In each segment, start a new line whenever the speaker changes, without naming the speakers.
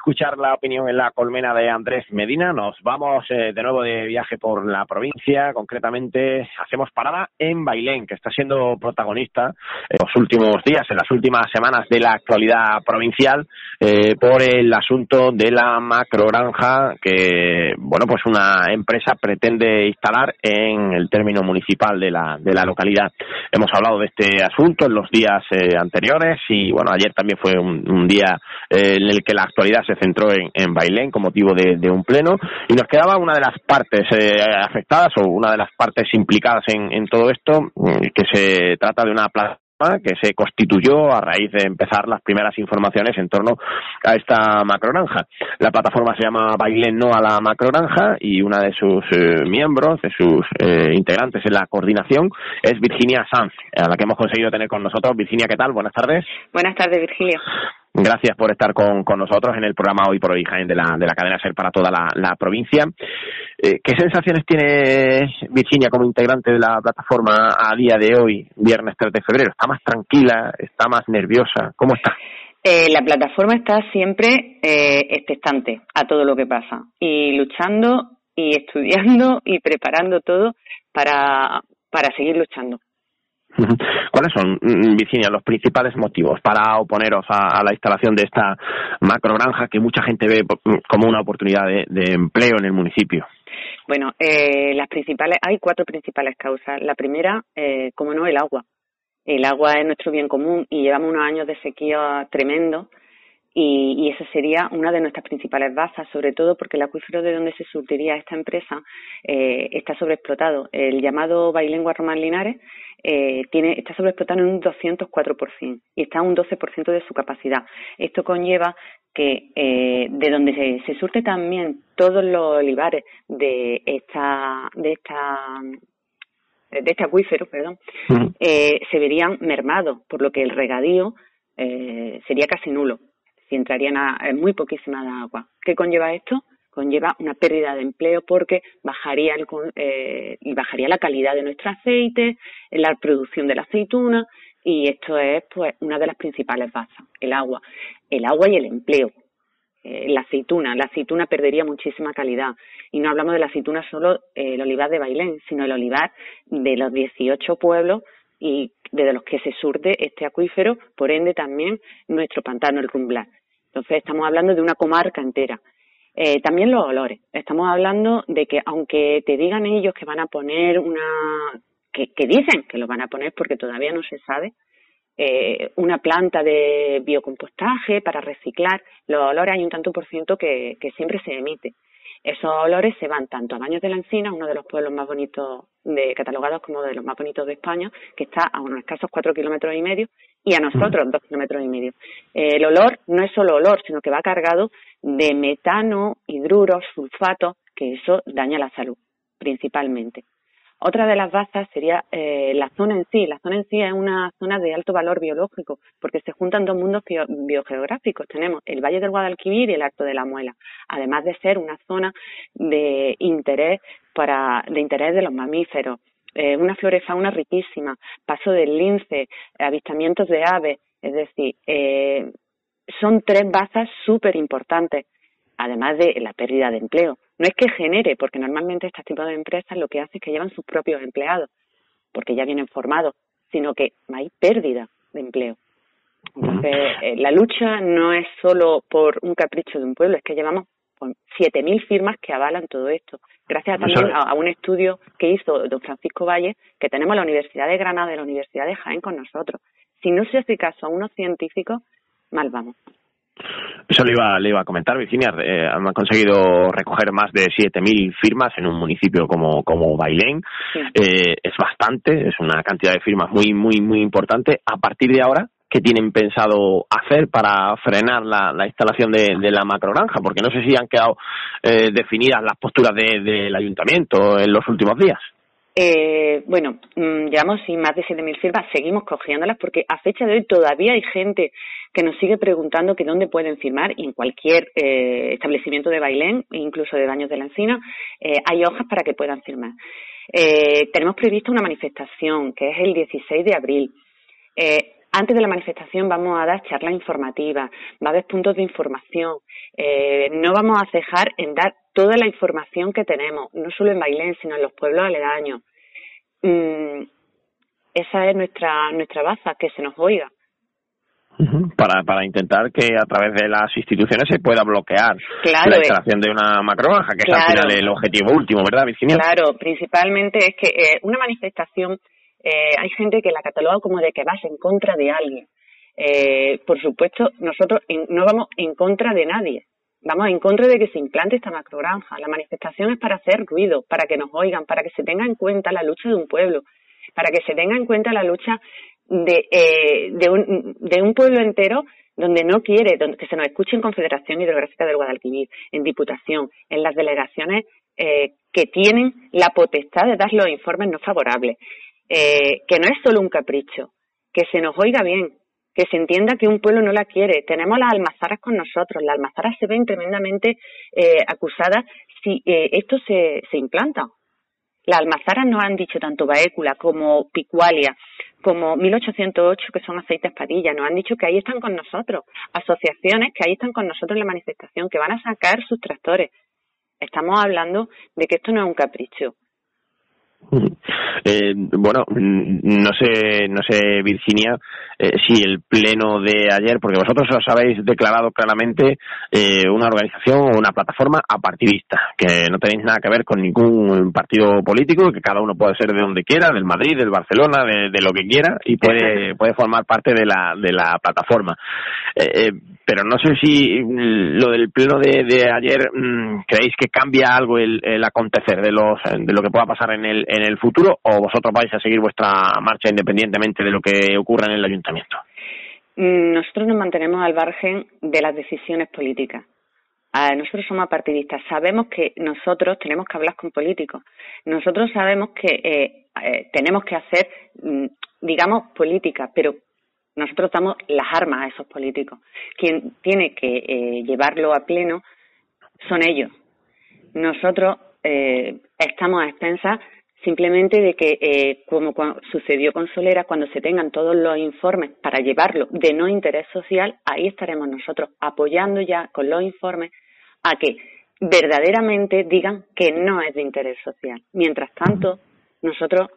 escuchar la opinión en la colmena de Andrés Medina, nos vamos eh, de nuevo de viaje por la provincia. Concretamente, hacemos parada en Bailén, que está siendo protagonista en los últimos días, en las últimas semanas de la actualidad provincial, eh, por el asunto de la macrogranja que, bueno, pues una empresa pretende instalar en el término municipal de la, de la localidad. Hemos hablado de este asunto en los días eh, anteriores y, bueno, ayer también fue un, día en el que la actualidad se centró en, en Bailén con motivo de, un pleno y nos quedaba una de las partes eh, afectadas o una de las partes implicadas en, en todo esto, mm, que se trata de una plaza que se constituyó a raíz de empezar las primeras informaciones en torno a esta macrogranja. La plataforma se llama Bailén No a la Macrogranja y una de sus eh, miembros, de sus eh, integrantes en la coordinación, es Virginia Sanz, a la que hemos conseguido tener con nosotros. Virginia, ¿qué tal? Buenas tardes.
Buenas tardes, Virgilio.
Gracias por estar con, con, nosotros en el programa Hoy por Hoy Jaén de la, de la cadena SER para toda la, la provincia. Eh, ¿Qué sensaciones tiene Virginia como integrante de la plataforma a día de hoy, viernes 3 de febrero? ¿Está más tranquila? ¿Está más nerviosa? ¿Cómo está?
Eh, la plataforma está siempre eh, expectante a todo lo que pasa y luchando y estudiando y preparando todo para, para seguir luchando.
¿Cuáles son, mm, Virginia, los principales motivos para oponeros a, la instalación de esta macrogranja que mucha gente ve mm, como una oportunidad de, empleo en el municipio?
Bueno, eh, las principales, hay cuatro principales causas. La primera, eh, como no, el agua. El agua es nuestro bien común y llevamos unos años de sequía tremendo y, y esa sería una de nuestras principales bazas, sobre todo porque el acuífero de donde se surtiría esta empresa eh, está sobreexplotado. El llamado Bailengua Román Linares eh, tiene, está sobreexplotado en un 204% y está a un 12% de su capacidad. Esto conlleva que eh, de donde se, se, surte también todos los olivares de esta de esta de este acuífero, perdón, eh, se verían mermados, por lo que el regadío eh, sería casi nulo si entrarían a, muy poquísima agua. ¿Qué conlleva esto? Conlleva una pérdida de empleo porque bajaría, el, eh, bajaría la calidad de nuestro aceite, la producción de la aceituna y esto es pues una de las principales bases, el agua, el agua y el empleo. Eh, la aceituna, la aceituna perdería muchísima calidad y no hablamos de la aceituna solo eh, el olivar de Bailén, sino el olivar de los 18 pueblos y desde los que se surte este acuífero, por ende también nuestro pantano, el Rumblar. Entonces estamos hablando de una comarca entera. Eh, también los olores. Estamos hablando de que aunque te digan ellos que van a poner una, que, que dicen que lo van a poner porque todavía no se sabe, eh, una planta de biocompostaje para reciclar, los olores hay un tanto por ciento que, que siempre se emite. Esos olores se van tanto a Baños de la Encina, uno de los pueblos más bonitos de catalogados como de los más bonitos de España, que está a unos escasos cuatro kilómetros y medio, y a nosotros dos kilómetros y medio. el olor no es solo olor, sino que va cargado de metano, hidruros, sulfato, que eso daña la salud, principalmente. Otra de las bazas sería eh, la zona en sí. La zona en sí es una zona de alto valor biológico, porque se juntan dos mundos biogeográficos. Tenemos el Valle del Guadalquivir y el Alto de la Muela, además de ser una zona de interés para de interés de los mamíferos. Eh, una flora y fauna riquísima, paso del lince, avistamientos de aves, es decir, eh, son tres bazas súper importantes, además de la pérdida de empleo. No es que genere, porque normalmente este tipo de empresas lo que hacen es que llevan sus propios empleados, porque ya vienen formados, sino que hay pérdida de empleo. Entonces, eh, la lucha no es solo por un capricho de un pueblo, es que llevamos 7.000 firmas que avalan todo esto. Gracias también a, un estudio que hizo don Francisco Valle, que tenemos la Universidad de Granada y la Universidad de Jaén con nosotros. Si no se hace caso a unos científicos, mal vamos.
Eso le iba, le iba a comentar, Virginia. Eh, han conseguido recoger más de 7.000 firmas en un municipio como, como Bailén. Eh, es bastante, es una cantidad de firmas muy, muy, muy importante. A partir de ahora, ¿qué tienen pensado hacer para frenar la, la instalación de, de, la macrogranja? Porque no sé si han quedado eh, definidas las posturas del ayuntamiento en los últimos días.
Eh, bueno, mm, llevamos sin más de 7.000 firmas, seguimos cogiéndolas porque a fecha de hoy todavía hay gente que nos sigue preguntando que dónde pueden firmar y en cualquier eh, establecimiento de Bailén, incluso de Baños de la Encina, eh, hay hojas para que puedan firmar. Eh, tenemos previsto una manifestación que es el 16 de abril. antes de la manifestación vamos a dar charlas informativas, va a haber puntos de información. Eh, no vamos a cejar en dar toda la información que tenemos, no solo en Bailén, sino en los pueblos aledaños. Mm, esa es nuestra, nuestra baza, que se nos oiga.
Para, para intentar que a través de las instituciones se pueda bloquear la eh. instalación de una macrobaja, que es al final el objetivo último, ¿verdad, Virginia?
Claro, principalmente es que eh, una manifestación, eh, hay gente que la cataloga como de que vas en contra de alguien. por supuesto, nosotros no vamos en contra de nadie. Vamos en contra de que se implante esta macrogranja. La manifestación es para hacer ruido, para que nos oigan, para que se tenga en cuenta la lucha de un pueblo, para que se tenga en cuenta la lucha de, eh, de, un, de un pueblo entero donde no quiere donde, que se nos escuche en Confederación Hidrográfica del Guadalquivir, en Diputación, en las delegaciones eh, que tienen la potestad de dar los informes no favorables, eh, que no es solo un capricho, que se nos oiga bien, que se entienda que un pueblo no la quiere. Tenemos las almazaras con nosotros, las almazaras se ven tremendamente eh, acusadas si eh, esto se, se implanta. Las almazaras nos han dicho tanto Baécula como Picualia, como 1808, que son aceites padilla, nos han dicho que ahí están con nosotros. Asociaciones que ahí están con nosotros en la manifestación, que van a sacar sus tractores. Estamos hablando de que esto no es un capricho,
eh, bueno, no sé, no sé, Virginia, eh, si el pleno de ayer, porque vosotros os habéis declarado claramente eh, una organización o una plataforma apartidista, que no tenéis nada que ver con ningún partido político, que cada uno puede ser de donde quiera, del Madrid, del Barcelona, de, lo que quiera, y puede, puede formar parte de la, de la plataforma. Eh, eh pero no sé si lo del pleno de, de ayer mm, creéis que cambia algo el, el acontecer de los de lo que pueda pasar en el en el futuro o vosotros vais a seguir vuestra marcha independientemente de lo que ocurra en el ayuntamiento?
Mm, nosotros nos mantenemos al margen de las decisiones políticas. Nosotros somos partidistas. Sabemos que nosotros tenemos que hablar con políticos. Nosotros sabemos que eh, eh, tenemos que hacer, mm, digamos, política, pero nosotros damos las armas a esos políticos. Quien tiene que eh, llevarlo a pleno son ellos. Nosotros estamos a expensas simplemente de que, eh, como sucedió con Solera, cuando se tengan todos los informes para llevarlo de no interés social, ahí estaremos nosotros apoyando ya con los informes a que verdaderamente digan que no es de interés social. Mientras tanto, nosotros,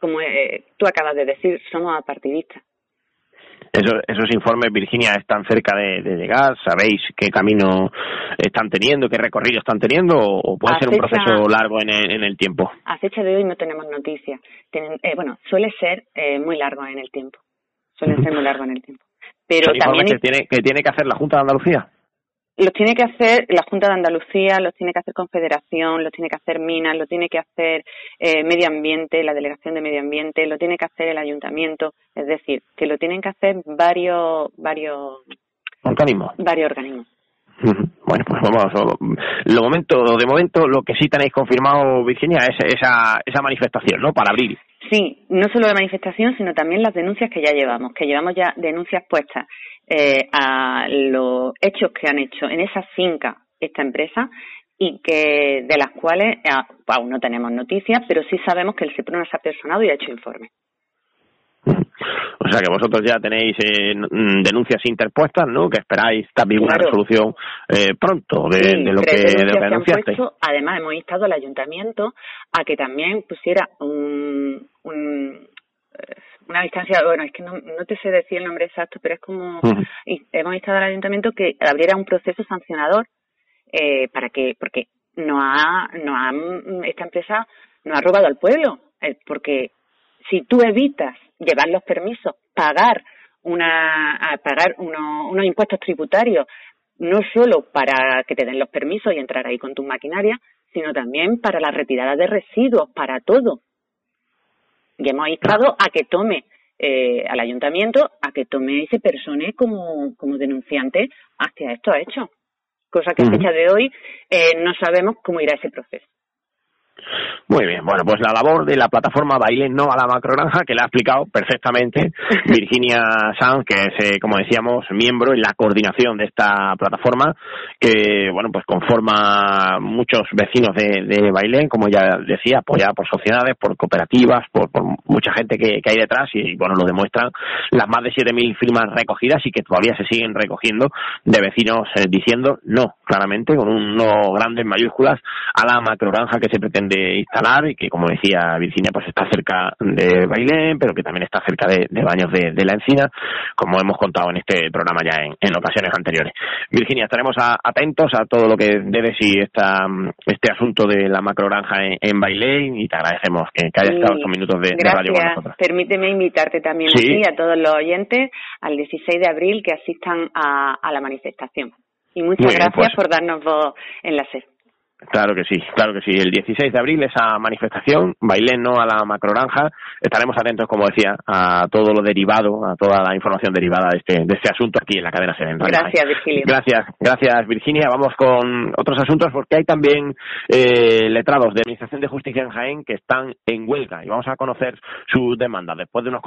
como eh, tú acabas de decir, somos apartidistas
esos, esos informes, Virginia, están cerca de, llegar? ¿Sabéis qué camino están teniendo, qué recorrido están teniendo o, puede ser un proceso largo en el, en el, tiempo?
A fecha de hoy no tenemos noticias. Eh, bueno, suele ser eh, muy largo en el tiempo. Suele ser muy largo en el tiempo. Pero también...
Que tiene, que tiene que hacer la Junta de Andalucía?
Los tiene que hacer la Junta de Andalucía, los tiene que hacer Confederación, los tiene que hacer Minas, lo tiene que hacer eh, Medio Ambiente, la Delegación de Medio Ambiente, lo tiene que hacer el Ayuntamiento, es decir, que lo tienen que hacer varios varios
organismos.
Varios organismos.
Bueno, pues vamos, lo momento, de momento lo que sí tenéis confirmado, Virginia, es esa, esa manifestación, ¿no? Para abril.
Sí, no solo la manifestación, sino también las denuncias que ya llevamos, que llevamos ya denuncias puestas eh, a los hechos que han hecho en esa finca esta empresa y que de las cuales aún no tenemos noticias, pero sí sabemos que el SEPRONA se ha personado y ha hecho informes.
O sea que vosotros ya tenéis eh, mm, denuncias interpuestas, ¿no? Que esperáis también una resolución eh, pronto de, lo que, de lo
además, hemos instado al ayuntamiento a que también pusiera un, un una distancia, bueno, es que no, no te sé decir el nombre exacto, pero es como hemos instado al ayuntamiento que abriera un proceso sancionador eh, para que, porque no ha, no ha, esta empresa no ha robado al pueblo, eh, porque si tú evitas llevar los permisos, pagar una, a pagar uno, unos impuestos tributarios, no solo para que te den los permisos y entrar ahí con tu maquinaria, sino también para la retirada de residuos, para todo y hemos instado a que tome eh, al ayuntamiento a que tome ese persone como, como denunciante hacia estos hechos. Cosa que a fecha de hoy eh, no sabemos cómo irá ese proceso.
Muy bien, bueno, pues la labor de la plataforma Baile No a la Macrogranja, que la ha explicado perfectamente Virginia Sanz, que es, eh, como decíamos, miembro en la coordinación de esta plataforma, que, bueno, pues conforma muchos vecinos de, de Bailén, como ya decía, apoyada por sociedades, por cooperativas, por, mucha gente que, hay detrás, y, bueno, lo demuestran las más de 7.000 firmas recogidas y que todavía se siguen recogiendo de vecinos eh, diciendo no, claramente, con un no grande en mayúsculas, a la macrogranja que se pretende instalar y que, como decía Virginia, pues está cerca de Bailén, pero que también está cerca de, Baños de, la Encina, como hemos contado en este programa ya en, ocasiones anteriores. Virginia, estaremos atentos a todo lo que debe si esta, este asunto de la macrogranja en, en Bailén y te agradecemos que, hayas estado estos minutos de, radio con nosotros.
Permíteme invitarte también a a todos los oyentes al 16 de abril que asistan a, la manifestación. Y muchas gracias pues por darnos voz en la SED.
Claro que sí, claro que sí. El 16 de abril esa manifestación, bailé no a la macroranja. Estaremos atentos, como decía, a todo lo derivado, a toda la información derivada de este, de este asunto aquí en la cadena Seren.
Gracias, Virginia.
Gracias, gracias, Virginia. Vamos con otros asuntos porque hay también eh, letrados de Administración de Justicia en Jaén que están en huelga y vamos a conocer su demanda después de unos